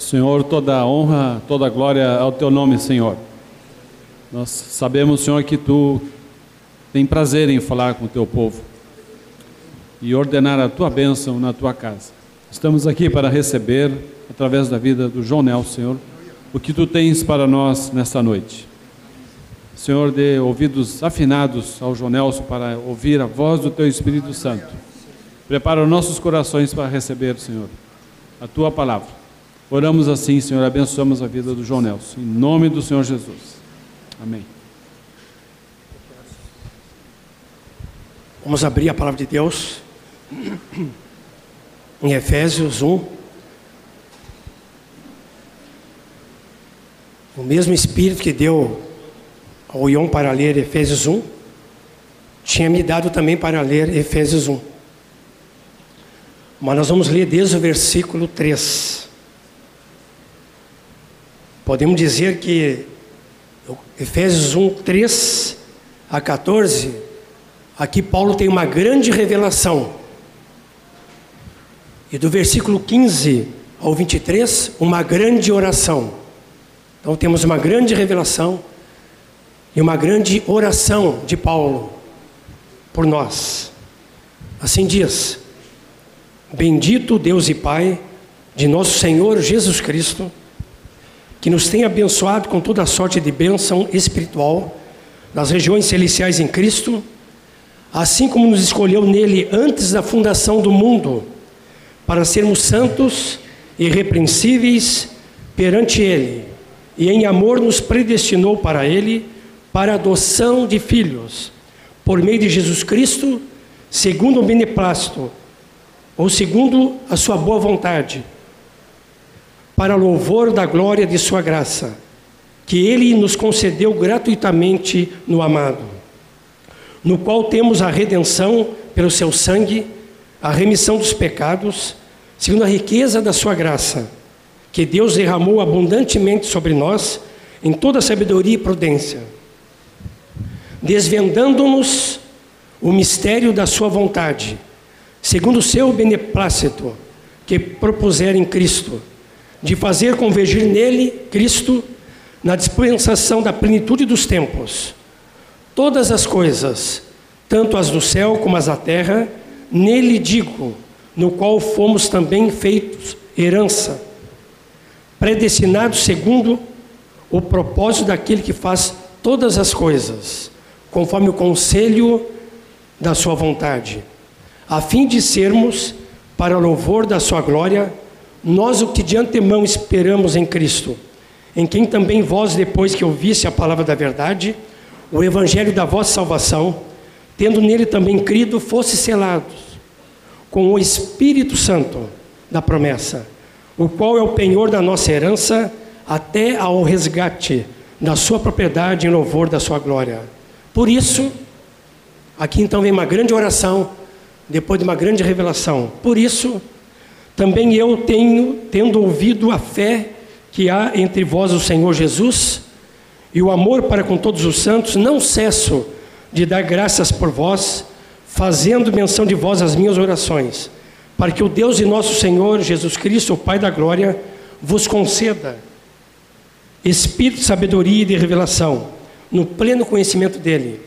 Senhor, toda honra, toda glória ao teu nome, Senhor. Nós sabemos, Senhor, que tu tem prazer em falar com o teu povo e ordenar a tua bênção na tua casa. Estamos aqui para receber, através da vida do João Nelson, Senhor, o que tu tens para nós nesta noite. Senhor, dê ouvidos afinados ao João Nelson para ouvir a voz do teu Espírito Santo. Prepara os nossos corações para receber, Senhor, a tua palavra. Oramos assim, Senhor, abençoamos a vida do João Nelson. Em nome do Senhor Jesus. Amém. Vamos abrir a palavra de Deus em Efésios 1. O mesmo Espírito que deu ao Ion para ler Efésios 1, tinha me dado também para ler Efésios 1. Mas nós vamos ler desde o versículo 3. Podemos dizer que Efésios 1, 3 a 14, aqui Paulo tem uma grande revelação. E do versículo 15 ao 23, uma grande oração. Então temos uma grande revelação e uma grande oração de Paulo por nós. Assim diz: Bendito Deus e Pai de nosso Senhor Jesus Cristo, que nos tem abençoado com toda sorte de bênção espiritual nas regiões celestiais em Cristo, assim como nos escolheu nele antes da fundação do mundo, para sermos santos e irrepreensíveis perante Ele, e em amor nos predestinou para Ele para a adoção de filhos, por meio de Jesus Cristo, segundo o beneplácito, ou segundo a sua boa vontade, para louvor da glória de sua graça, que ele nos concedeu gratuitamente no amado, no qual temos a redenção pelo seu sangue, a remissão dos pecados, segundo a riqueza da sua graça, que Deus derramou abundantemente sobre nós em toda sabedoria e prudência desvendando-nos o mistério da Sua vontade, segundo o seu beneplácito que propuser em Cristo, de fazer convergir nele, Cristo, na dispensação da plenitude dos tempos, todas as coisas, tanto as do céu como as da terra, nele digo, no qual fomos também feitos herança, predestinados segundo o propósito daquele que faz todas as coisas conforme o conselho da sua vontade, a fim de sermos, para louvor da sua glória, nós o que de antemão esperamos em Cristo, em quem também vós, depois que ouvisse a palavra da verdade, o evangelho da vossa salvação, tendo nele também crido, fosse selados com o Espírito Santo da promessa, o qual é o penhor da nossa herança até ao resgate da sua propriedade em louvor da sua glória por isso, aqui então vem uma grande oração, depois de uma grande revelação. Por isso, também eu tenho, tendo ouvido a fé que há entre vós o Senhor Jesus e o amor para com todos os santos, não cesso de dar graças por vós, fazendo menção de vós as minhas orações, para que o Deus de nosso Senhor Jesus Cristo, o Pai da glória, vos conceda espírito de sabedoria e de revelação no pleno conhecimento dele,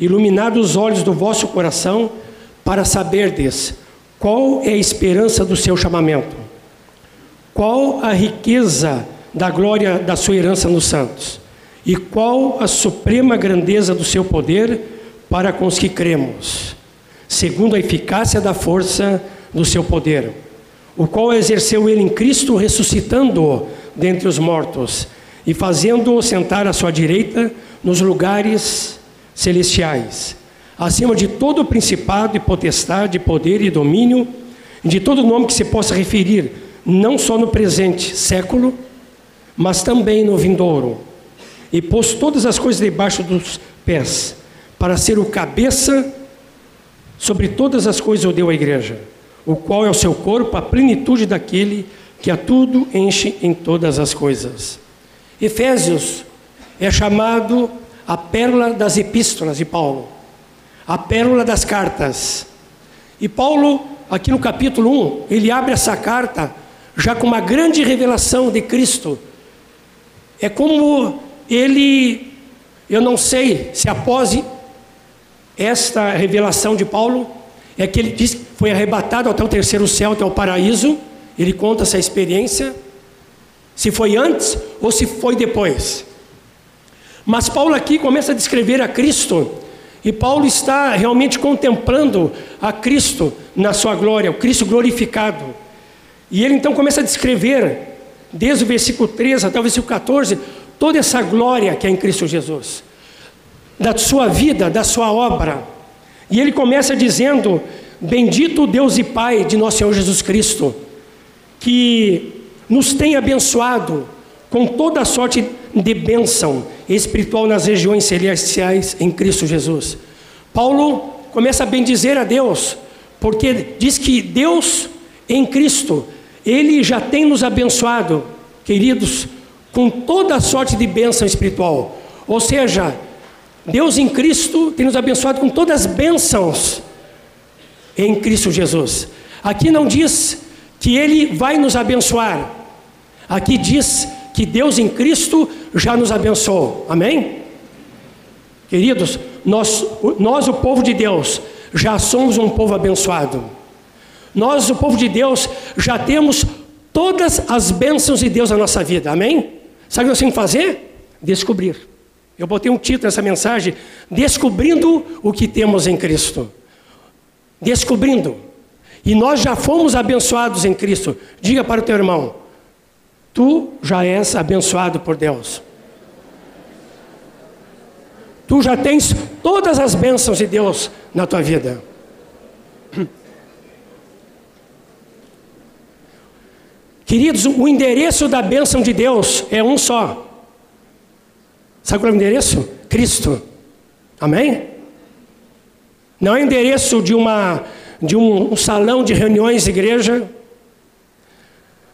iluminados os olhos do vosso coração, para saberdes qual é a esperança do seu chamamento, qual a riqueza da glória da sua herança nos santos, e qual a suprema grandeza do seu poder para com os que cremos, segundo a eficácia da força do seu poder, o qual exerceu ele em Cristo, ressuscitando-o dentre os mortos e fazendo-o sentar à sua direita nos lugares celestiais, acima de todo principado e potestade, poder e domínio, de todo nome que se possa referir, não só no presente século, mas também no vindouro, e pôs todas as coisas debaixo dos pés, para ser o cabeça sobre todas as coisas o deu à igreja, o qual é o seu corpo, a plenitude daquele que a tudo enche em todas as coisas. Efésios é chamado a pérola das epístolas de Paulo, a pérola das cartas. E Paulo, aqui no capítulo 1, ele abre essa carta já com uma grande revelação de Cristo. É como ele, eu não sei se após esta revelação de Paulo, é que ele diz que foi arrebatado até o terceiro céu, até o paraíso. Ele conta essa experiência, se foi antes ou se foi depois. Mas Paulo aqui começa a descrever a Cristo, e Paulo está realmente contemplando a Cristo na sua glória, o Cristo glorificado. E ele então começa a descrever, desde o versículo 13 até o versículo 14, toda essa glória que é em Cristo Jesus, da sua vida, da sua obra. E ele começa dizendo: Bendito Deus e Pai de nosso Senhor Jesus Cristo, que nos tem abençoado com toda sorte de bênção espiritual nas regiões celestiais em Cristo Jesus. Paulo começa a bendizer a Deus, porque diz que Deus em Cristo, Ele já tem nos abençoado, queridos, com toda sorte de bênção espiritual. Ou seja, Deus em Cristo tem nos abençoado com todas as bênçãos em Cristo Jesus. Aqui não diz que Ele vai nos abençoar, aqui diz que Deus em Cristo já nos abençoou. Amém? Queridos, nós, nós, o povo de Deus, já somos um povo abençoado. Nós, o povo de Deus, já temos todas as bênçãos de Deus na nossa vida. Amém? Sabe o que nós temos que fazer? Descobrir. Eu botei um título nessa mensagem: Descobrindo o que temos em Cristo. Descobrindo. E nós já fomos abençoados em Cristo. Diga para o teu irmão: Tu já és abençoado por Deus. Tu já tens todas as bênçãos de Deus na tua vida. Queridos, o endereço da bênção de Deus é um só. Sabe qual é o endereço? Cristo. Amém? Não é endereço de, uma, de um, um salão de reuniões igreja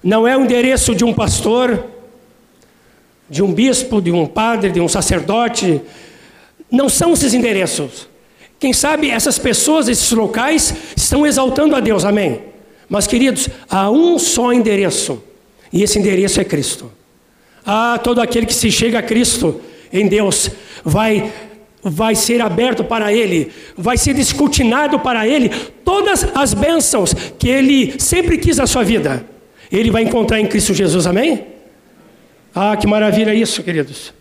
não é o endereço de um pastor, de um bispo, de um padre, de um sacerdote. Não são esses endereços. Quem sabe essas pessoas, esses locais, estão exaltando a Deus, amém? Mas, queridos, há um só endereço, e esse endereço é Cristo. Ah, todo aquele que se chega a Cristo em Deus vai vai ser aberto para ele, vai ser descortinado para ele todas as bênçãos que ele sempre quis na sua vida ele vai encontrar em Cristo Jesus, amém? Ah, que maravilha isso, queridos.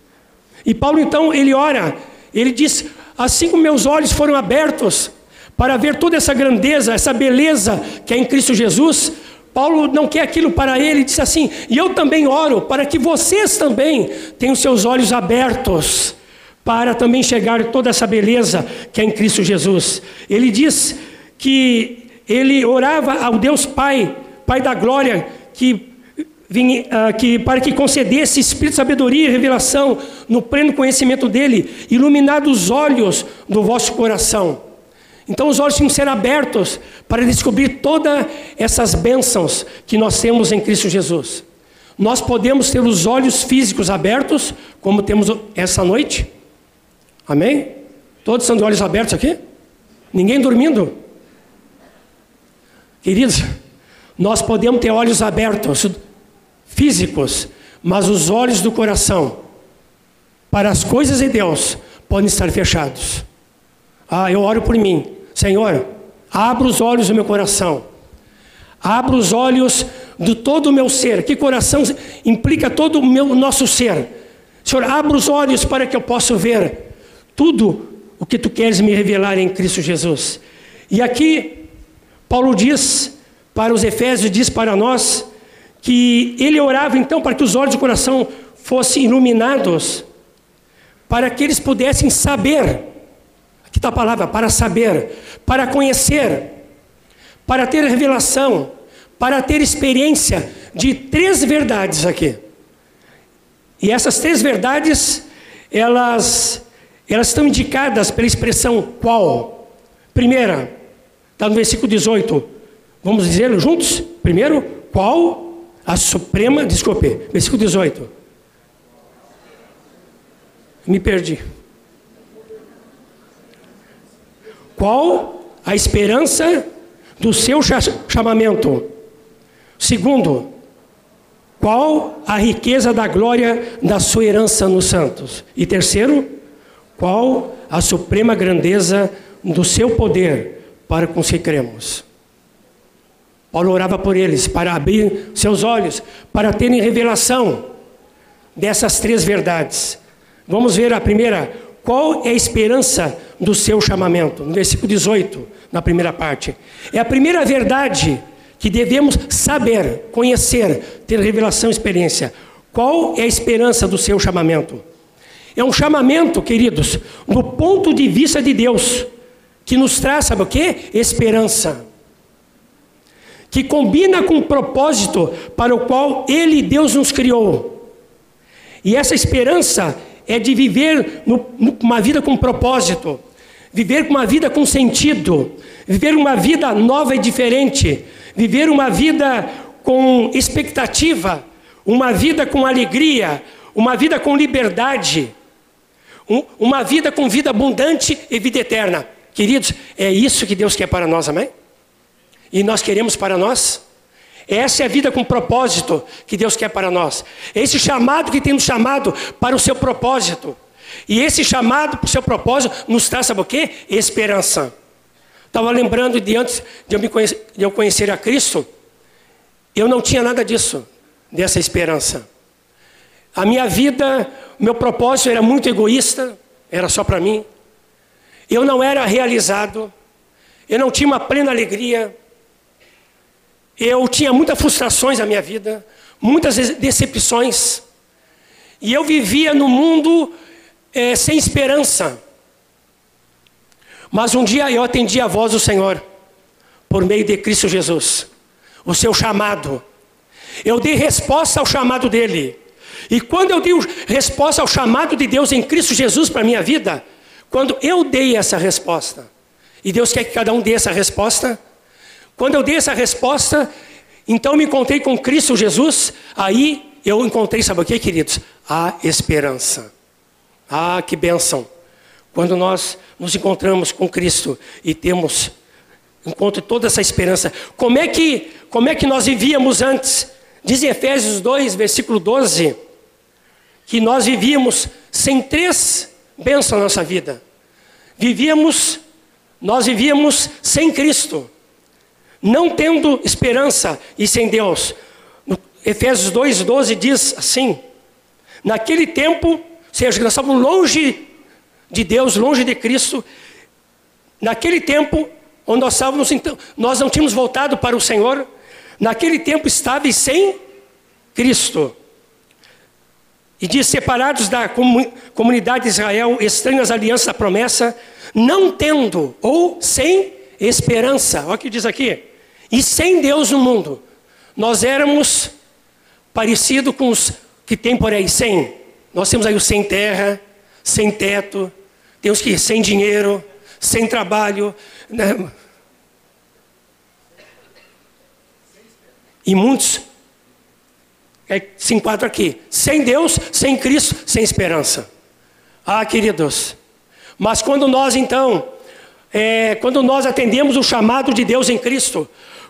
E Paulo então, ele ora, ele diz: assim como meus olhos foram abertos para ver toda essa grandeza, essa beleza que é em Cristo Jesus, Paulo não quer aquilo para ele, ele diz assim: e eu também oro para que vocês também tenham seus olhos abertos para também chegar toda essa beleza que é em Cristo Jesus. Ele diz que ele orava ao Deus Pai Pai da glória, que, uh, que para que concedesse espírito de sabedoria e revelação no pleno conhecimento dele, iluminados os olhos do vosso coração. Então os olhos tinham que ser abertos para descobrir todas essas bênçãos que nós temos em Cristo Jesus. Nós podemos ter os olhos físicos abertos, como temos essa noite. Amém? Todos estão de olhos abertos aqui? Ninguém dormindo? Queridos, nós podemos ter olhos abertos, físicos, mas os olhos do coração para as coisas de Deus podem estar fechados. Ah, eu oro por mim, Senhor, abra os olhos do meu coração, abra os olhos de todo o meu ser. Que coração implica todo o meu nosso ser. Senhor, abra os olhos para que eu possa ver tudo o que tu queres me revelar em Cristo Jesus. E aqui Paulo diz para os Efésios, diz para nós que ele orava então para que os olhos do coração fossem iluminados, para que eles pudessem saber, aqui está a palavra, para saber, para conhecer, para ter revelação, para ter experiência de três verdades aqui. E essas três verdades, elas, elas estão indicadas pela expressão qual? Primeira, está no versículo 18, Vamos dizer juntos? Primeiro, qual a suprema, desculpe, versículo 18. Me perdi. Qual a esperança do seu chamamento? Segundo, qual a riqueza da glória da sua herança nos santos? E terceiro, qual a suprema grandeza do seu poder para com os que cremos? Paulo orava por eles para abrir seus olhos, para terem revelação dessas três verdades. Vamos ver a primeira, qual é a esperança do seu chamamento? No versículo 18, na primeira parte. É a primeira verdade que devemos saber, conhecer, ter revelação e experiência. Qual é a esperança do seu chamamento? É um chamamento, queridos, no ponto de vista de Deus, que nos traz, sabe o que? Esperança. Que combina com o propósito para o qual Ele, Deus, nos criou. E essa esperança é de viver no, uma vida com propósito, viver uma vida com sentido, viver uma vida nova e diferente, viver uma vida com expectativa, uma vida com alegria, uma vida com liberdade, um, uma vida com vida abundante e vida eterna. Queridos, é isso que Deus quer para nós, amém? E nós queremos para nós. Essa é a vida com propósito que Deus quer para nós. Esse chamado que tem nos chamado para o seu propósito. E esse chamado para o seu propósito nos traz, sabe o quê? Esperança. Estava lembrando de antes de eu, me conhecer, de eu conhecer a Cristo, eu não tinha nada disso, dessa esperança. A minha vida, meu propósito era muito egoísta, era só para mim. Eu não era realizado, eu não tinha uma plena alegria, eu tinha muitas frustrações na minha vida, muitas decepções, e eu vivia no mundo é, sem esperança. Mas um dia eu atendi a voz do Senhor, por meio de Cristo Jesus, o seu chamado. Eu dei resposta ao chamado dele. E quando eu dei resposta ao chamado de Deus em Cristo Jesus para a minha vida, quando eu dei essa resposta, e Deus quer que cada um dê essa resposta, quando eu dei essa resposta, então me encontrei com Cristo Jesus, aí eu encontrei, sabe o que, queridos? A esperança. Ah, que bênção! Quando nós nos encontramos com Cristo e temos encontro toda essa esperança. Como é que, como é que nós vivíamos antes? Diz em Efésios 2, versículo 12, que nós vivíamos sem três bênçãos na nossa vida. Vivíamos, nós vivíamos sem Cristo não tendo esperança e sem Deus. No Efésios 2,12 diz assim: naquele tempo, ou seja, nós estávamos longe de Deus, longe de Cristo, naquele tempo, onde nós estávamos, então, nós não tínhamos voltado para o Senhor, naquele tempo estáveis sem Cristo. E diz: separados da comunidade de Israel, estranhos à aliança da promessa, não tendo ou sem esperança. Olha o que diz aqui. E sem Deus no mundo, nós éramos parecido com os que tem por aí sem. Nós temos aí o sem terra, sem teto, temos que sem dinheiro, sem trabalho. Né? E muitos é, se enquadram aqui. Sem Deus, sem Cristo, sem esperança. Ah, queridos. Mas quando nós então, é, quando nós atendemos o chamado de Deus em Cristo,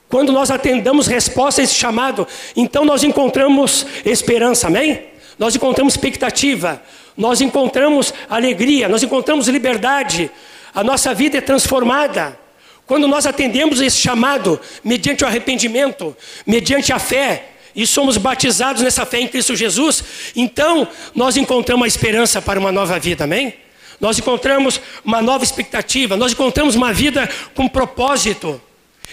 quando nós atendamos resposta a esse chamado, então nós encontramos esperança, amém? Nós encontramos expectativa, nós encontramos alegria, nós encontramos liberdade, a nossa vida é transformada. Quando nós atendemos esse chamado, mediante o arrependimento, mediante a fé, e somos batizados nessa fé em Cristo Jesus, então nós encontramos a esperança para uma nova vida, amém? Nós encontramos uma nova expectativa, nós encontramos uma vida com propósito.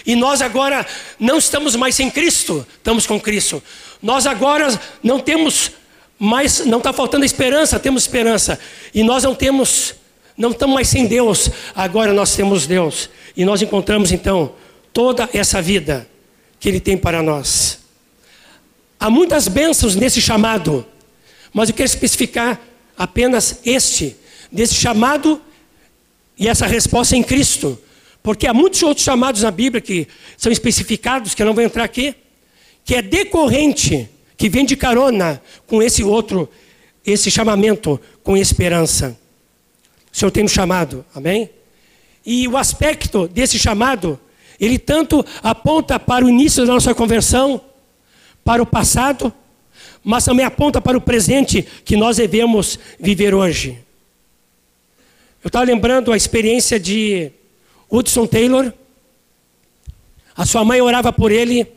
E nós agora não estamos mais sem Cristo, estamos com Cristo. Nós agora não temos mais, não está faltando esperança, temos esperança. E nós não temos, não estamos mais sem Deus, agora nós temos Deus. E nós encontramos então toda essa vida que Ele tem para nós. Há muitas bênçãos nesse chamado, mas eu quero especificar apenas este, desse chamado e essa resposta em Cristo. Porque há muitos outros chamados na Bíblia que são especificados, que eu não vou entrar aqui, que é decorrente, que vem de carona com esse outro, esse chamamento com esperança. O Senhor tem nos chamado, amém? E o aspecto desse chamado, ele tanto aponta para o início da nossa conversão, para o passado, mas também aponta para o presente que nós devemos viver hoje. Eu estava lembrando a experiência de Hudson Taylor. A sua mãe orava por ele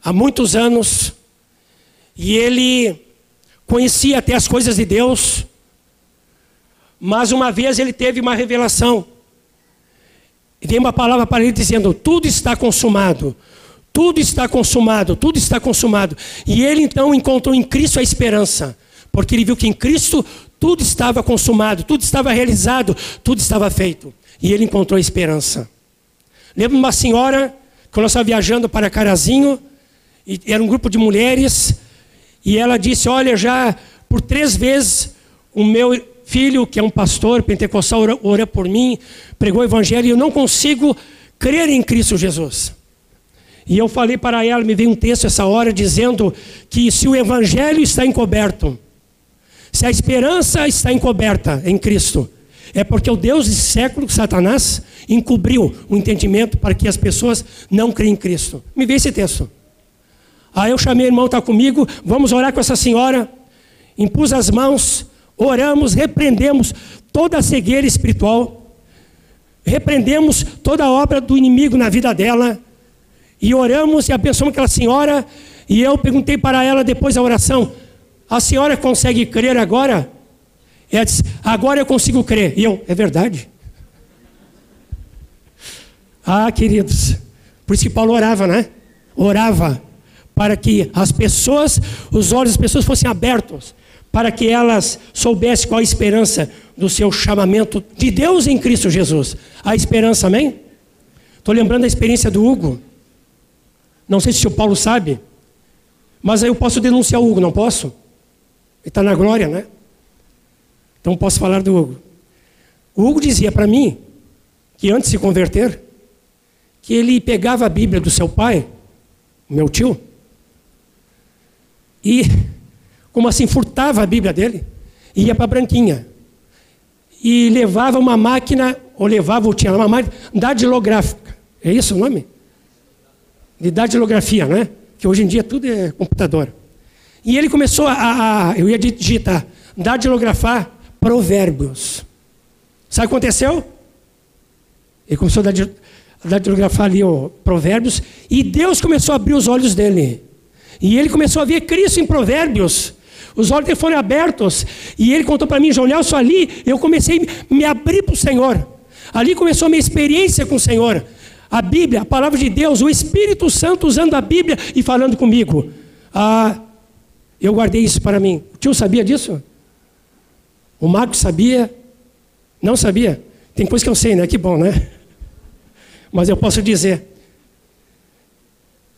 há muitos anos e ele conhecia até as coisas de Deus, mas uma vez ele teve uma revelação. E veio uma palavra para ele dizendo: Tudo está consumado, tudo está consumado, tudo está consumado. E ele então encontrou em Cristo a esperança, porque ele viu que em Cristo tudo estava consumado, tudo estava realizado, tudo estava feito. E ele encontrou esperança. Lembro uma senhora que nós estávamos viajando para Carazinho, e era um grupo de mulheres, e ela disse: Olha, já por três vezes o meu filho, que é um pastor pentecostal, ora por mim, pregou o evangelho, e eu não consigo crer em Cristo Jesus. E eu falei para ela, me veio um texto essa hora dizendo que se o evangelho está encoberto, se a esperança está encoberta em Cristo, é porque o Deus de século, Satanás, encobriu o entendimento para que as pessoas não creem em Cristo. Me vê esse texto. Aí eu chamei o irmão, está comigo, vamos orar com essa senhora. Impus as mãos, oramos, repreendemos toda a cegueira espiritual, repreendemos toda a obra do inimigo na vida dela, e oramos e abençoamos aquela senhora. E eu perguntei para ela depois da oração: A senhora consegue crer agora? Ela disse: Agora eu consigo crer. E eu: É verdade. Ah, queridos, por isso que Paulo orava, né? Orava para que as pessoas, os olhos das pessoas fossem abertos para que elas soubessem qual a esperança do seu chamamento de Deus em Cristo Jesus. A esperança, amém? Estou lembrando da experiência do Hugo. Não sei se o Paulo sabe, mas aí eu posso denunciar o Hugo, não posso? Ele está na glória, né? Então posso falar do Hugo. O Hugo dizia para mim que antes de se converter, que ele pegava a Bíblia do seu pai, meu tio, e como assim, furtava a Bíblia dele, ia para a branquinha. E levava uma máquina, ou levava, ou tinha uma máquina, datilográfica. É isso o nome? De datilografia, né? Que hoje em dia tudo é computador. E ele começou a, a eu ia digitar, datilografar provérbios. Sabe o que aconteceu? Ele começou a datilografar ali o provérbios, e Deus começou a abrir os olhos dele. E ele começou a ver Cristo em provérbios. Os olhos dele foram abertos. E ele contou para mim, João Nelson, ali eu comecei a me abrir para o Senhor. Ali começou a minha experiência com o Senhor. A Bíblia, a palavra de Deus, o Espírito Santo usando a Bíblia e falando comigo. Ah, eu guardei isso para mim. O tio sabia disso? O Marcos sabia? Não sabia? Tem coisa que eu sei, né? Que bom, né? Mas eu posso dizer.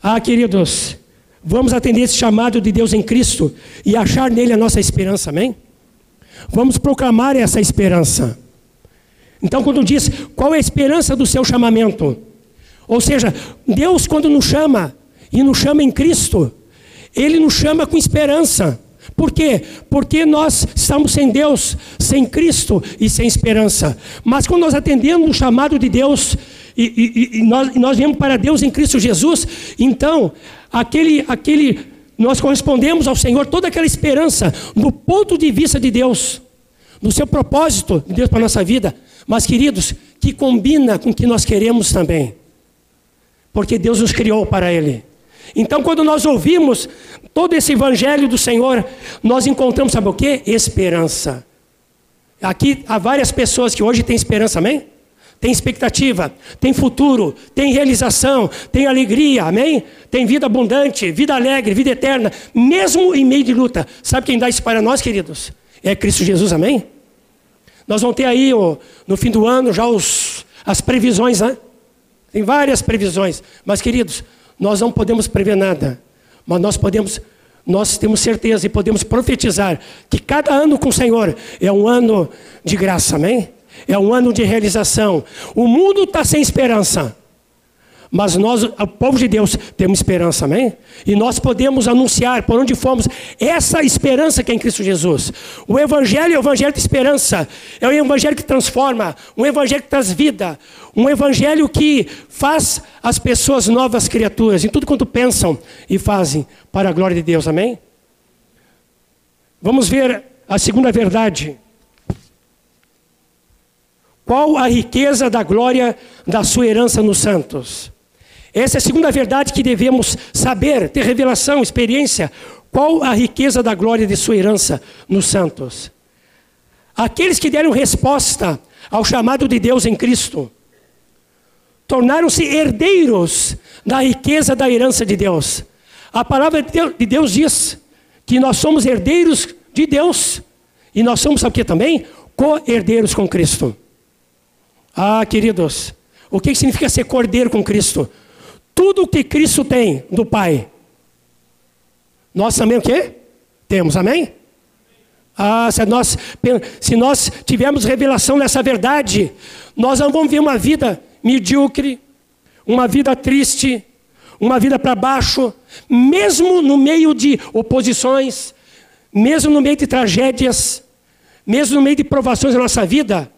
Ah, queridos, Vamos atender esse chamado de Deus em Cristo e achar nele a nossa esperança, amém? Vamos proclamar essa esperança. Então, quando diz qual é a esperança do seu chamamento, ou seja, Deus, quando nos chama e nos chama em Cristo, Ele nos chama com esperança. Por quê? Porque nós estamos sem Deus, sem Cristo e sem esperança. Mas quando nós atendemos o chamado de Deus, e, e, e nós, nós viemos para Deus em Cristo Jesus, então, aquele, aquele, nós correspondemos ao Senhor toda aquela esperança, do ponto de vista de Deus, no seu propósito de Deus para a nossa vida, mas queridos, que combina com o que nós queremos também, porque Deus nos criou para Ele. Então, quando nós ouvimos todo esse evangelho do Senhor, nós encontramos, sabe o que? Esperança. Aqui há várias pessoas que hoje têm esperança, amém? tem expectativa, tem futuro, tem realização, tem alegria, amém? Tem vida abundante, vida alegre, vida eterna, mesmo em meio de luta. Sabe quem dá isso para nós, queridos? É Cristo Jesus, amém? Nós vamos ter aí no fim do ano já os, as previsões, né? Tem várias previsões, mas queridos, nós não podemos prever nada, mas nós podemos nós temos certeza e podemos profetizar que cada ano com o Senhor é um ano de graça, amém? É um ano de realização. O mundo está sem esperança. Mas nós, o povo de Deus, temos esperança, amém? E nós podemos anunciar por onde fomos essa esperança que é em Cristo Jesus. O Evangelho é o Evangelho de esperança, é o Evangelho que transforma, um Evangelho que traz vida, um Evangelho que faz as pessoas novas criaturas, em tudo quanto pensam e fazem, para a glória de Deus, amém? Vamos ver a segunda verdade. Qual a riqueza da glória da sua herança nos santos? Essa é a segunda verdade que devemos saber, ter revelação, experiência. Qual a riqueza da glória de sua herança nos santos? Aqueles que deram resposta ao chamado de Deus em Cristo tornaram-se herdeiros da riqueza da herança de Deus. A palavra de Deus diz que nós somos herdeiros de Deus e nós somos, sabe o que também? Co-herdeiros com Cristo. Ah, queridos, o que significa ser cordeiro com Cristo? Tudo o que Cristo tem do Pai, nós também o quê? Temos, amém? Ah, se nós, se nós tivermos revelação dessa verdade, nós não vamos ver uma vida medíocre, uma vida triste, uma vida para baixo, mesmo no meio de oposições, mesmo no meio de tragédias, mesmo no meio de provações da nossa vida,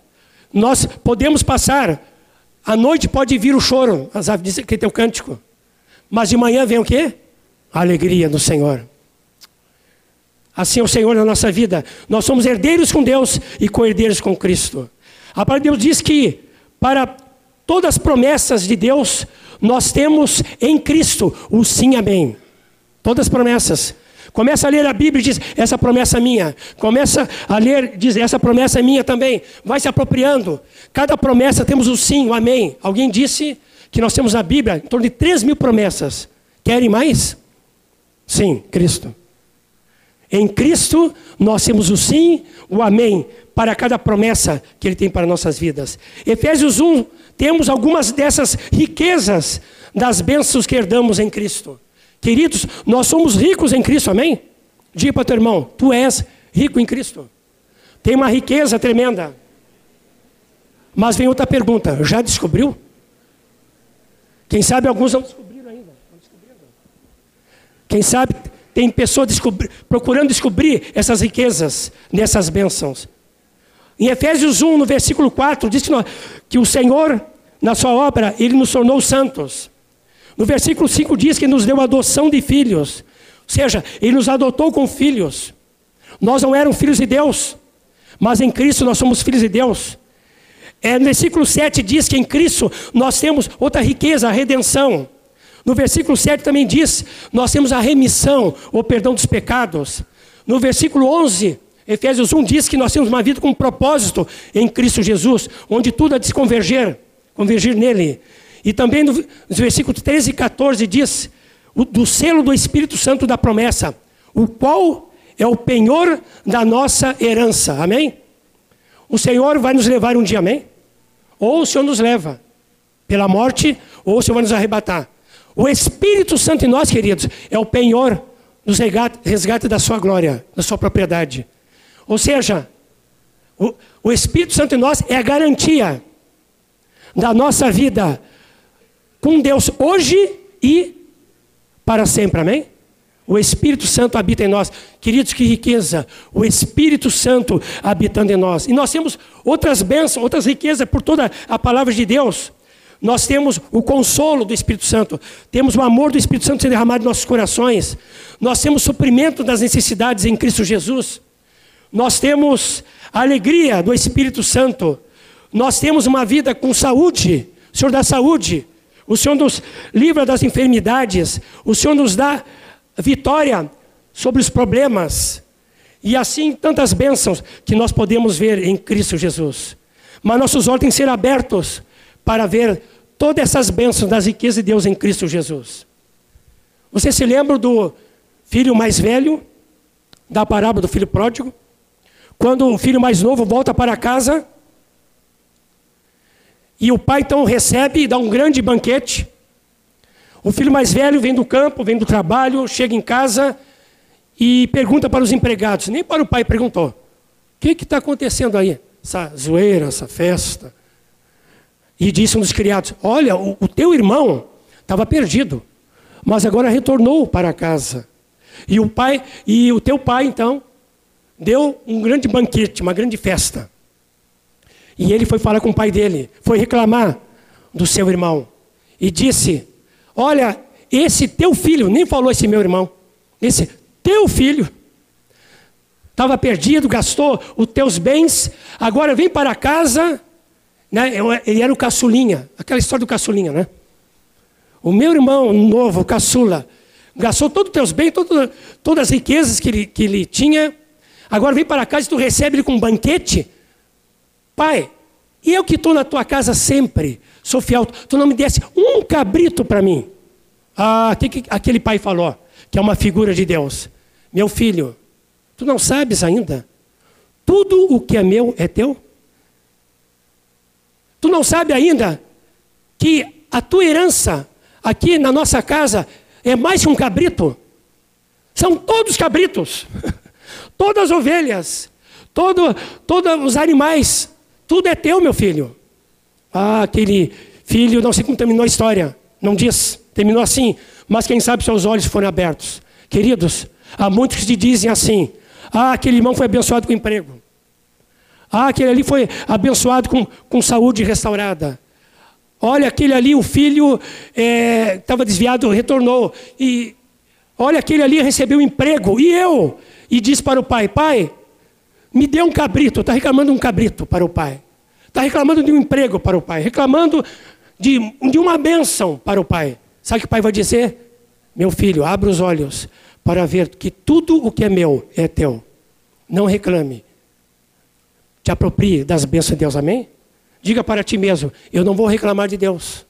nós podemos passar. À noite pode vir o choro, as aves dizem que tem o cântico. Mas de manhã vem o quê? A alegria do Senhor. Assim é o Senhor na nossa vida. Nós somos herdeiros com Deus e co-herdeiros com Cristo. A palavra de Deus diz que para todas as promessas de Deus, nós temos em Cristo o sim, amém. Todas as promessas. Começa a ler a Bíblia e diz: essa promessa é minha. Começa a ler, diz: essa promessa é minha também. Vai se apropriando. Cada promessa temos o sim, o amém. Alguém disse que nós temos na Bíblia em torno de 3 mil promessas. Querem mais? Sim, Cristo. Em Cristo nós temos o sim, o amém para cada promessa que Ele tem para nossas vidas. Efésios 1, temos algumas dessas riquezas das bênçãos que herdamos em Cristo. Queridos, nós somos ricos em Cristo, amém? Diga para teu irmão, tu és rico em Cristo. Tem uma riqueza tremenda. Mas vem outra pergunta, já descobriu? Quem sabe alguns não descobriram ainda. Quem sabe tem pessoas descobri procurando descobrir essas riquezas nessas bênçãos. Em Efésios 1, no versículo 4, diz que, nós, que o Senhor, na sua obra, ele nos tornou santos. No versículo 5 diz que nos deu adoção de filhos. Ou seja, ele nos adotou com filhos. Nós não éramos filhos de Deus, mas em Cristo nós somos filhos de Deus. É, no versículo 7 diz que em Cristo nós temos outra riqueza, a redenção. No versículo 7 também diz: nós temos a remissão, o perdão dos pecados. No versículo 11, Efésios 1 diz que nós temos uma vida com propósito em Cristo Jesus, onde tudo há de se converger, convergir nele. E também no, nos versículos 13 e 14 diz do selo do Espírito Santo da promessa, o qual é o penhor da nossa herança. Amém? O Senhor vai nos levar um dia, amém? Ou o Senhor nos leva pela morte, ou o Senhor vai nos arrebatar. O Espírito Santo em nós, queridos, é o penhor dos resgate da sua glória, da sua propriedade. Ou seja, o, o Espírito Santo em nós é a garantia da nossa vida com Deus hoje e para sempre, amém? O Espírito Santo habita em nós. Queridos, que riqueza! O Espírito Santo habitando em nós. E nós temos outras bênçãos, outras riquezas por toda a palavra de Deus. Nós temos o consolo do Espírito Santo, temos o amor do Espírito Santo sendo derramado em nossos corações, nós temos suprimento das necessidades em Cristo Jesus, nós temos a alegria do Espírito Santo, nós temos uma vida com saúde, o Senhor dá saúde, o Senhor nos livra das enfermidades, o Senhor nos dá vitória sobre os problemas, e assim tantas bênçãos que nós podemos ver em Cristo Jesus. Mas nossos olhos têm que ser abertos para ver todas essas bênçãos das riquezas de Deus em Cristo Jesus. Você se lembra do filho mais velho, da parábola do filho pródigo? Quando o filho mais novo volta para casa, e o pai então recebe e dá um grande banquete. O filho mais velho vem do campo, vem do trabalho, chega em casa e pergunta para os empregados, nem para o pai perguntou: o que está acontecendo aí? Essa zoeira, essa festa. E disse um dos criados: Olha, o, o teu irmão estava perdido, mas agora retornou para casa. E o pai, e o teu pai então deu um grande banquete, uma grande festa. E ele foi falar com o pai dele, foi reclamar do seu irmão. E disse: Olha, esse teu filho, nem falou esse meu irmão, esse teu filho, estava perdido, gastou os teus bens, agora vem para casa. Né? Ele era o caçulinha, aquela história do caçulinha, né? O meu irmão novo, caçula, gastou todos os teus bens, todo, todas as riquezas que ele, que ele tinha. Agora vem para casa e tu recebe ele com um banquete. Pai, e eu que estou na tua casa sempre, sou fiel, tu não me desse um cabrito para mim. Ah, que, que aquele pai falou, que é uma figura de Deus. Meu filho, tu não sabes ainda? Tudo o que é meu é teu? Tu não sabe ainda que a tua herança aqui na nossa casa é mais que um cabrito? São todos cabritos, todas as ovelhas, todo, todos os animais, tudo é teu, meu filho. Ah, aquele filho não se contaminou a história, não diz, terminou assim, mas quem sabe seus olhos foram abertos. Queridos, há muitos que dizem assim: ah, aquele irmão foi abençoado com emprego. Ah, aquele ali foi abençoado com, com saúde restaurada. Olha, aquele ali, o filho estava é, desviado, retornou. E olha, aquele ali recebeu um emprego. E eu? E diz para o pai: Pai, me dê um cabrito. Está reclamando um cabrito para o pai. Está reclamando de um emprego para o pai. Reclamando de, de uma bênção para o pai. Sabe o que o pai vai dizer? Meu filho, abra os olhos para ver que tudo o que é meu é teu. Não reclame. Te aproprie das bênçãos de Deus, amém? Diga para ti mesmo: eu não vou reclamar de Deus,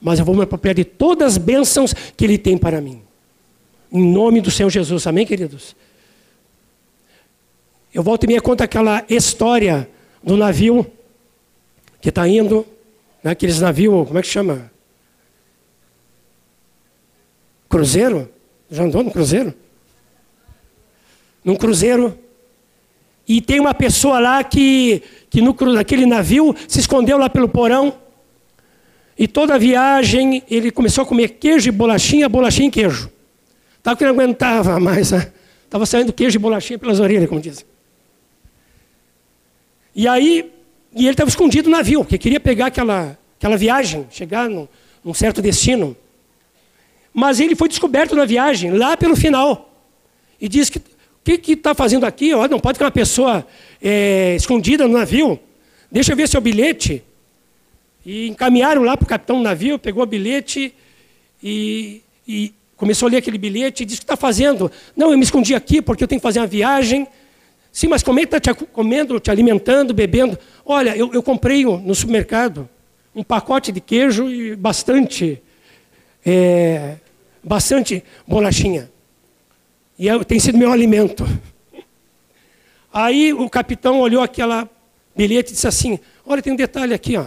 mas eu vou me apropriar de todas as bênçãos que Ele tem para mim. Em nome do Senhor Jesus, amém, queridos? Eu volto e me conta aquela história do navio que está indo, né, navios, como é que chama? Cruzeiro? Já andou no cruzeiro? Num cruzeiro. E tem uma pessoa lá que que no, naquele navio se escondeu lá pelo porão. E toda a viagem ele começou a comer queijo e bolachinha, bolachinha e queijo. Estava que não aguentava mais. Estava né? saindo queijo e bolachinha pelas orelhas, como dizem. E aí, e ele estava escondido no navio, porque queria pegar aquela, aquela viagem, chegar num, num certo destino. Mas ele foi descoberto na viagem, lá pelo final. E disse que o que está fazendo aqui? Ó, não pode ter uma pessoa é, escondida no navio. Deixa eu ver seu bilhete. E encaminharam lá para o capitão do navio, pegou o bilhete e, e começou a ler aquele bilhete e disse: O que está fazendo? Não, eu me escondi aqui porque eu tenho que fazer uma viagem. Sim, mas como é que está te comendo, te alimentando, bebendo? Olha, eu, eu comprei no supermercado um pacote de queijo e bastante, é, bastante bolachinha. E eu, tem sido meu alimento. Aí o capitão olhou aquela bilhete e disse assim: Olha, tem um detalhe aqui, ó.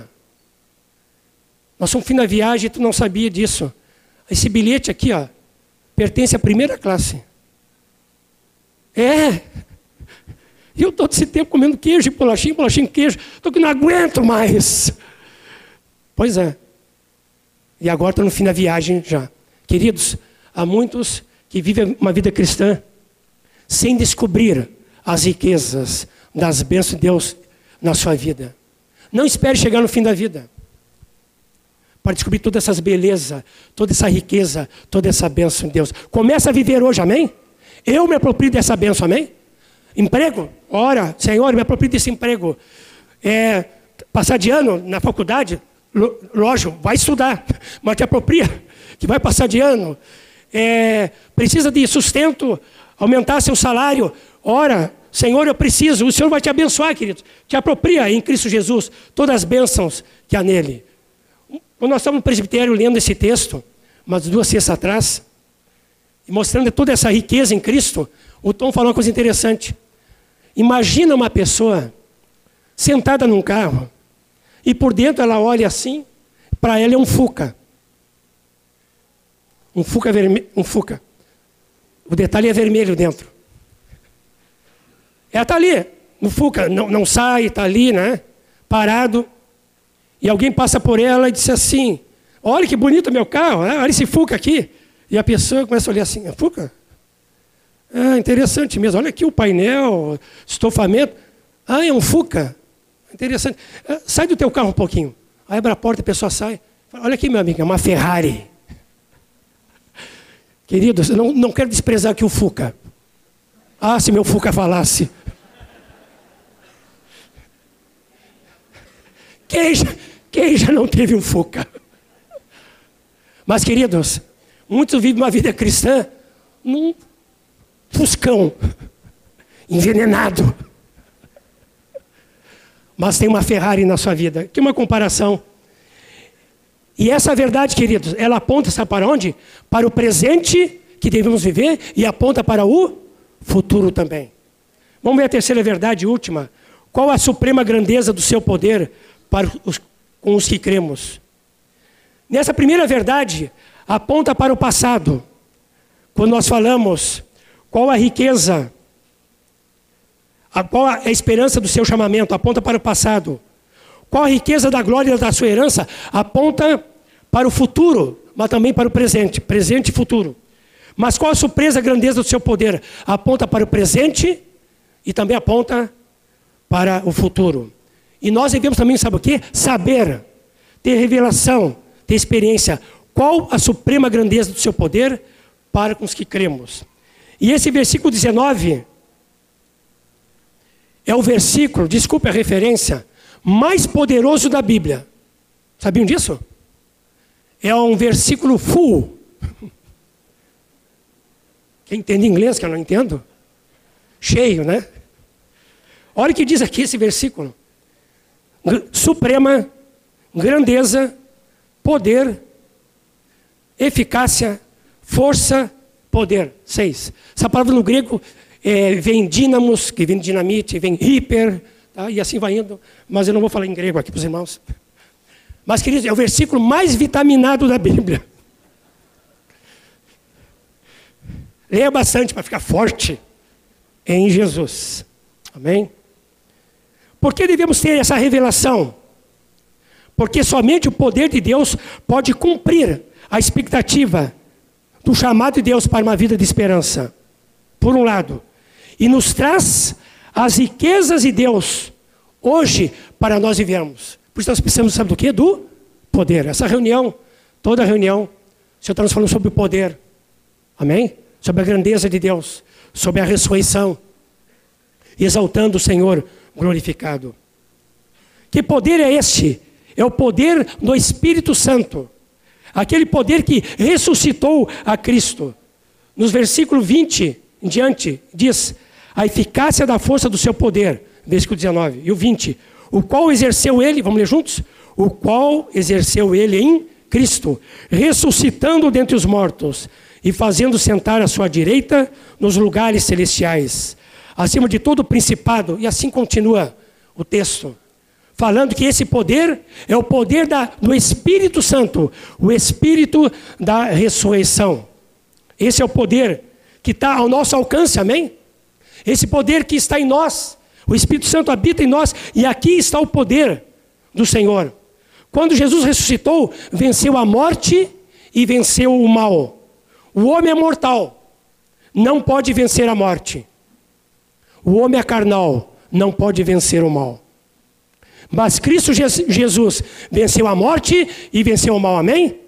Nós somos fim da viagem e tu não sabia disso. Esse bilhete aqui, ó, pertence à primeira classe. É. E eu todo esse tempo comendo queijo, bolachinho, bolachinho, queijo. Estou que não aguento mais. Pois é. E agora estou no fim da viagem já. Queridos, há muitos que vive uma vida cristã sem descobrir as riquezas das bênçãos de Deus na sua vida. Não espere chegar no fim da vida para descobrir todas essas belezas, toda essa riqueza, toda essa bênção de Deus. Começa a viver hoje, amém? Eu me aproprio dessa bênção, amém? Emprego? Ora, Senhor, me aproprio desse emprego. É, passar de ano na faculdade? Lógico, vai estudar, mas te apropria que vai passar de ano é, precisa de sustento, aumentar seu salário. Ora, Senhor, eu preciso. O Senhor vai te abençoar, querido. Te apropria em Cristo Jesus todas as bênçãos que há nele. Quando nós estávamos no presbitério lendo esse texto, umas duas sextas atrás, mostrando toda essa riqueza em Cristo, o Tom falou uma coisa interessante. Imagina uma pessoa sentada num carro e por dentro ela olha assim, para ela é um Fuca um Fuca vermelho, um Fuca. O detalhe é vermelho dentro. Ela está ali, no Fuca, não, não sai, está ali, né? Parado. E alguém passa por ela e diz assim: Olha que bonito meu carro, né? olha esse Fuca aqui. E a pessoa começa a olhar assim: Fuca? Ah, interessante mesmo. Olha aqui o painel, estofamento. Ah, é um Fuca. Interessante. Ah, sai do teu carro um pouquinho. Aí abre a porta, a pessoa sai. Olha aqui, meu amigo, é uma Ferrari. Queridos, não, não quero desprezar aqui o Fuca. Ah, se meu Fuca falasse. Quem já, quem já não teve um Fuca? Mas, queridos, muitos vivem uma vida cristã num fuscão, envenenado. Mas tem uma Ferrari na sua vida. Que uma comparação. E essa verdade, queridos, ela aponta sabe para onde? Para o presente que devemos viver e aponta para o futuro também. Vamos ver a terceira verdade última. Qual a suprema grandeza do seu poder para os, com os que cremos? Nessa primeira verdade, aponta para o passado. Quando nós falamos qual a riqueza, a, qual a esperança do seu chamamento, aponta para o passado. Qual a riqueza da glória da sua herança? Aponta para o futuro, mas também para o presente, presente e futuro. Mas qual a surpresa, a grandeza do seu poder? Aponta para o presente e também aponta para o futuro. E nós devemos também, sabe o quê? Saber, ter revelação, ter experiência. Qual a suprema grandeza do seu poder para com os que cremos? E esse versículo 19 é o versículo, desculpe a referência, mais poderoso da Bíblia. Sabiam disso? É um versículo full. Quem entende inglês, que eu não entendo? Cheio, né? Olha o que diz aqui esse versículo: Suprema, grandeza, poder, eficácia, força, poder. Seis. Essa palavra no grego é, vem dínamos, que vem dinamite, vem hiper, Tá? E assim vai indo. Mas eu não vou falar em grego aqui para os irmãos. Mas, queridos, é o versículo mais vitaminado da Bíblia. Leia bastante para ficar forte em Jesus. Amém? Por que devemos ter essa revelação? Porque somente o poder de Deus pode cumprir a expectativa do chamado de Deus para uma vida de esperança. Por um lado. E nos traz as riquezas de Deus hoje para nós vivermos. Por isso nós precisamos, sabe do que? Do poder. Essa reunião, toda reunião, o Senhor está nos falando sobre o poder. Amém? Sobre a grandeza de Deus, sobre a ressurreição, exaltando o Senhor glorificado. Que poder é este? É o poder do Espírito Santo. Aquele poder que ressuscitou a Cristo. Nos versículos 20 em diante, diz: a eficácia da força do seu poder, versículo 19, e o 20, o qual exerceu ele, vamos ler juntos? O qual exerceu ele em Cristo, ressuscitando dentre os mortos e fazendo sentar à sua direita nos lugares celestiais, acima de todo o principado, e assim continua o texto, falando que esse poder é o poder da, do Espírito Santo, o Espírito da ressurreição. Esse é o poder que está ao nosso alcance, amém? Esse poder que está em nós, o Espírito Santo habita em nós, e aqui está o poder do Senhor. Quando Jesus ressuscitou, venceu a morte e venceu o mal. O homem é mortal, não pode vencer a morte. O homem é carnal, não pode vencer o mal. Mas Cristo Jesus venceu a morte e venceu o mal, amém?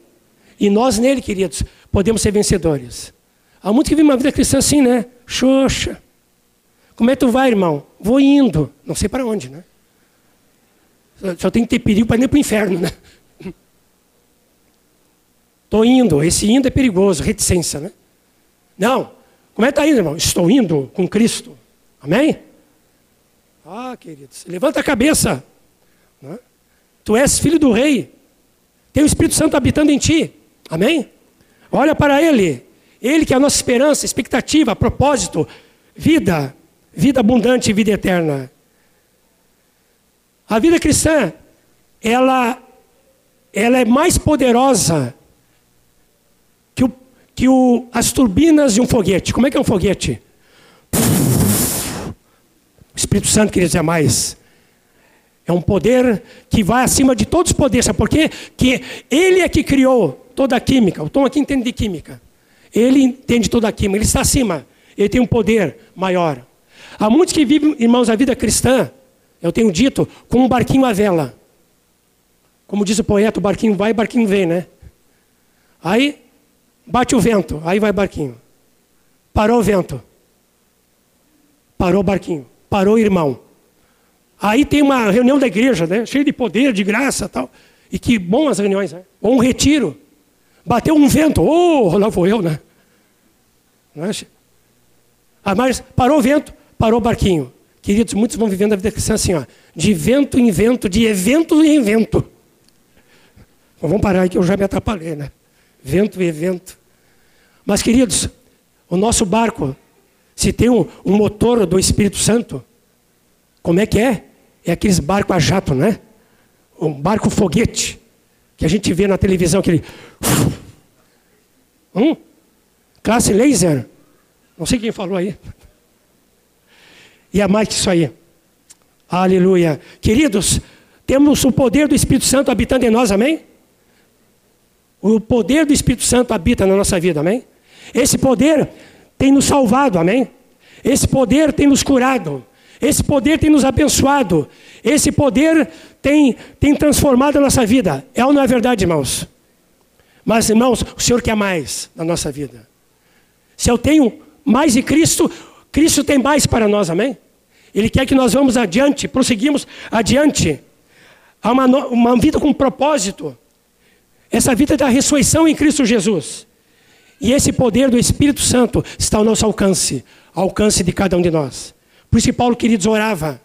E nós nele, queridos, podemos ser vencedores. Há muitos que vivem uma vida cristã assim, né? Xoxa. Como é que tu vai, irmão? Vou indo. Não sei para onde, né? Só tem que ter perigo para ir para o inferno, né? Estou indo. Esse indo é perigoso, reticência, né? Não. Como é que está indo, irmão? Estou indo com Cristo. Amém? Ah, queridos, levanta a cabeça. Né? Tu és filho do rei. Tem o Espírito Santo habitando em ti. Amém? Olha para Ele. Ele que é a nossa esperança, expectativa, propósito, vida vida abundante e vida eterna. A vida cristã, ela, ela é mais poderosa que, o, que o, as turbinas de um foguete. Como é que é um foguete? O Espírito Santo queria dizer mais. É um poder que vai acima de todos os poderes. Sabe por quê? Que ele é que criou toda a química. O Tom aqui entende de química. Ele entende toda a química. Ele está acima. Ele tem um poder maior. Há muitos que vivem, irmãos, a vida cristã, eu tenho dito, como um barquinho à vela. Como diz o poeta, o barquinho vai, o barquinho vem, né? Aí bate o vento, aí vai barquinho. Parou o vento. Parou o barquinho, parou o irmão. Aí tem uma reunião da igreja, né? Cheia de poder, de graça tal. E que bom as reuniões, né? Ou um retiro. Bateu um vento, oh, lá vou eu, né? É? Ah, mas parou o vento, parou o barquinho. Queridos, muitos vão vivendo a vida cristã assim, ó, de vento em vento, de evento em evento. vamos parar aí que eu já me atrapalhei, né? Vento e evento. Mas, queridos, o nosso barco, se tem um, um motor do Espírito Santo, como é que é? É aqueles barcos a jato, né? Um barco foguete, que a gente vê na televisão, aquele. Hum? Classe laser. Não sei quem falou aí. E é mais que isso aí. Aleluia. Queridos, temos o poder do Espírito Santo habitando em nós, amém? O poder do Espírito Santo habita na nossa vida, amém? Esse poder tem nos salvado, amém? Esse poder tem nos curado. Esse poder tem nos abençoado. Esse poder tem, tem transformado a nossa vida. É ou não é verdade, irmãos? Mas, irmãos, o Senhor quer mais na nossa vida. Se eu tenho mais de Cristo, Cristo tem mais para nós, amém? Ele quer que nós vamos adiante, prosseguimos adiante. Há uma, uma vida com propósito. Essa vida da ressurreição em Cristo Jesus. E esse poder do Espírito Santo está ao nosso alcance, ao alcance de cada um de nós. Por isso que Paulo, queridos, orava.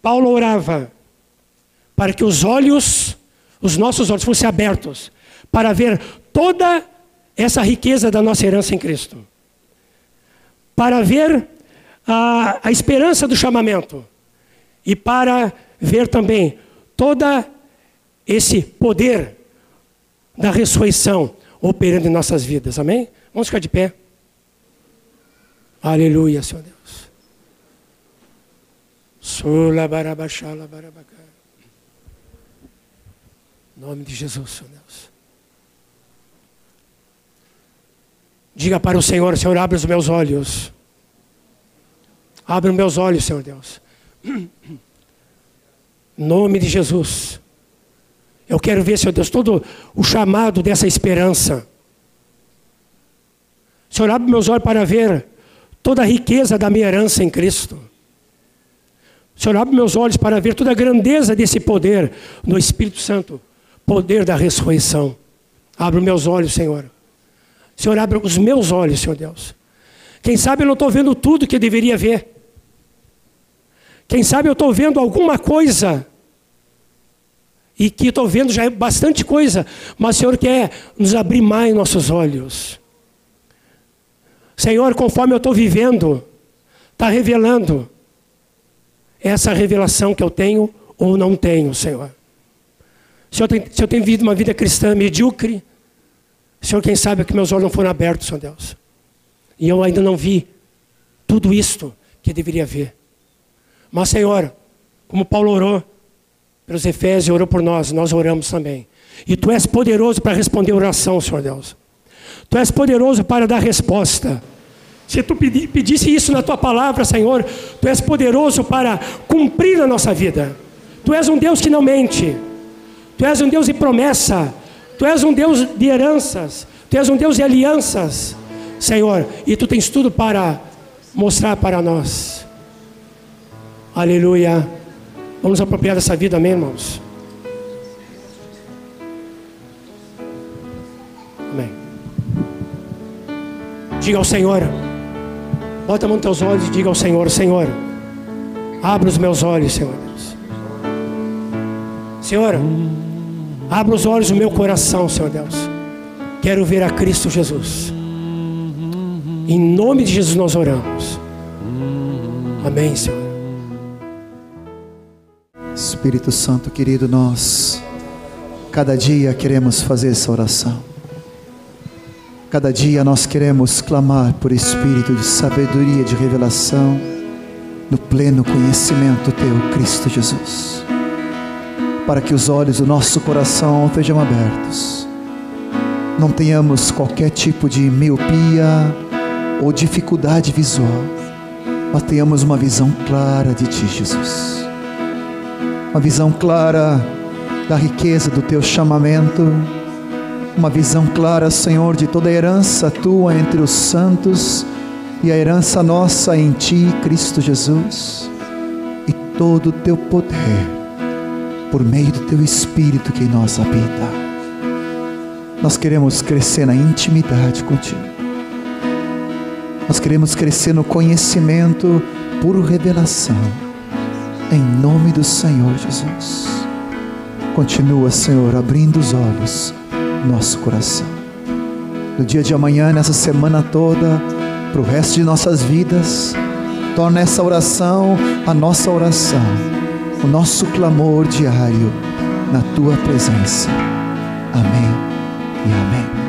Paulo orava para que os olhos, os nossos olhos fossem abertos para ver toda essa riqueza da nossa herança em Cristo. Para ver a, a esperança do chamamento. E para ver também toda esse poder da ressurreição operando em nossas vidas. Amém? Vamos ficar de pé. Aleluia, Senhor Deus. Sula barabachala barabacá. Nome de Jesus, Senhor Deus. Diga para o Senhor, Senhor, abre os meus olhos. Abre os meus olhos, Senhor Deus. Nome de Jesus. Eu quero ver, Senhor Deus, todo o chamado dessa esperança. Senhor, abre meus olhos para ver toda a riqueza da minha herança em Cristo. Senhor, abre meus olhos para ver toda a grandeza desse poder no Espírito Santo, poder da ressurreição. Abre meus olhos, Senhor. Senhor, abre os meus olhos, Senhor Deus. Quem sabe eu não estou vendo tudo que eu deveria ver. Quem sabe eu estou vendo alguma coisa e que estou vendo já é bastante coisa, mas o Senhor quer nos abrir mais nossos olhos. Senhor, conforme eu estou vivendo, está revelando essa revelação que eu tenho ou não tenho, Senhor. Se eu tenho, se eu tenho vivido uma vida cristã medíocre, Senhor, quem sabe é que meus olhos não foram abertos, Senhor Deus. E eu ainda não vi tudo isto que deveria ver. Mas, Senhor, como Paulo orou, pelos Efésios, orou por nós, nós oramos também. E tu és poderoso para responder a oração, Senhor Deus. Tu és poderoso para dar resposta. Se tu pedisse isso na tua palavra, Senhor, tu és poderoso para cumprir a nossa vida. Tu és um Deus que não mente. Tu és um Deus de promessa. Tu és um Deus de heranças. Tu és um Deus de alianças, Senhor. E tu tens tudo para mostrar para nós. Aleluia. Vamos apropriar dessa vida, amém, irmãos? Amém. Diga ao Senhor, bota a mão nos teus olhos e diga ao Senhor: Senhor, abra os meus olhos, Senhor Deus. Senhor, abra os olhos do meu coração, Senhor Deus. Quero ver a Cristo Jesus. Em nome de Jesus nós oramos. Amém, Senhor. Espírito Santo querido, nós cada dia queremos fazer essa oração. Cada dia nós queremos clamar por espírito de sabedoria, de revelação, no pleno conhecimento teu, Cristo Jesus. Para que os olhos do nosso coração estejam abertos. Não tenhamos qualquer tipo de miopia ou dificuldade visual, mas tenhamos uma visão clara de ti, Jesus uma visão clara da riqueza do teu chamamento, uma visão clara, Senhor, de toda a herança tua entre os santos e a herança nossa em Ti, Cristo Jesus, e todo o Teu poder, por meio do Teu Espírito que em nós habita. Nós queremos crescer na intimidade contigo. Nós queremos crescer no conhecimento por revelação. Em nome do Senhor Jesus. Continua, Senhor, abrindo os olhos nosso coração. No dia de amanhã, nessa semana toda, para o resto de nossas vidas. Torna essa oração a nossa oração, o nosso clamor diário na tua presença. Amém e amém.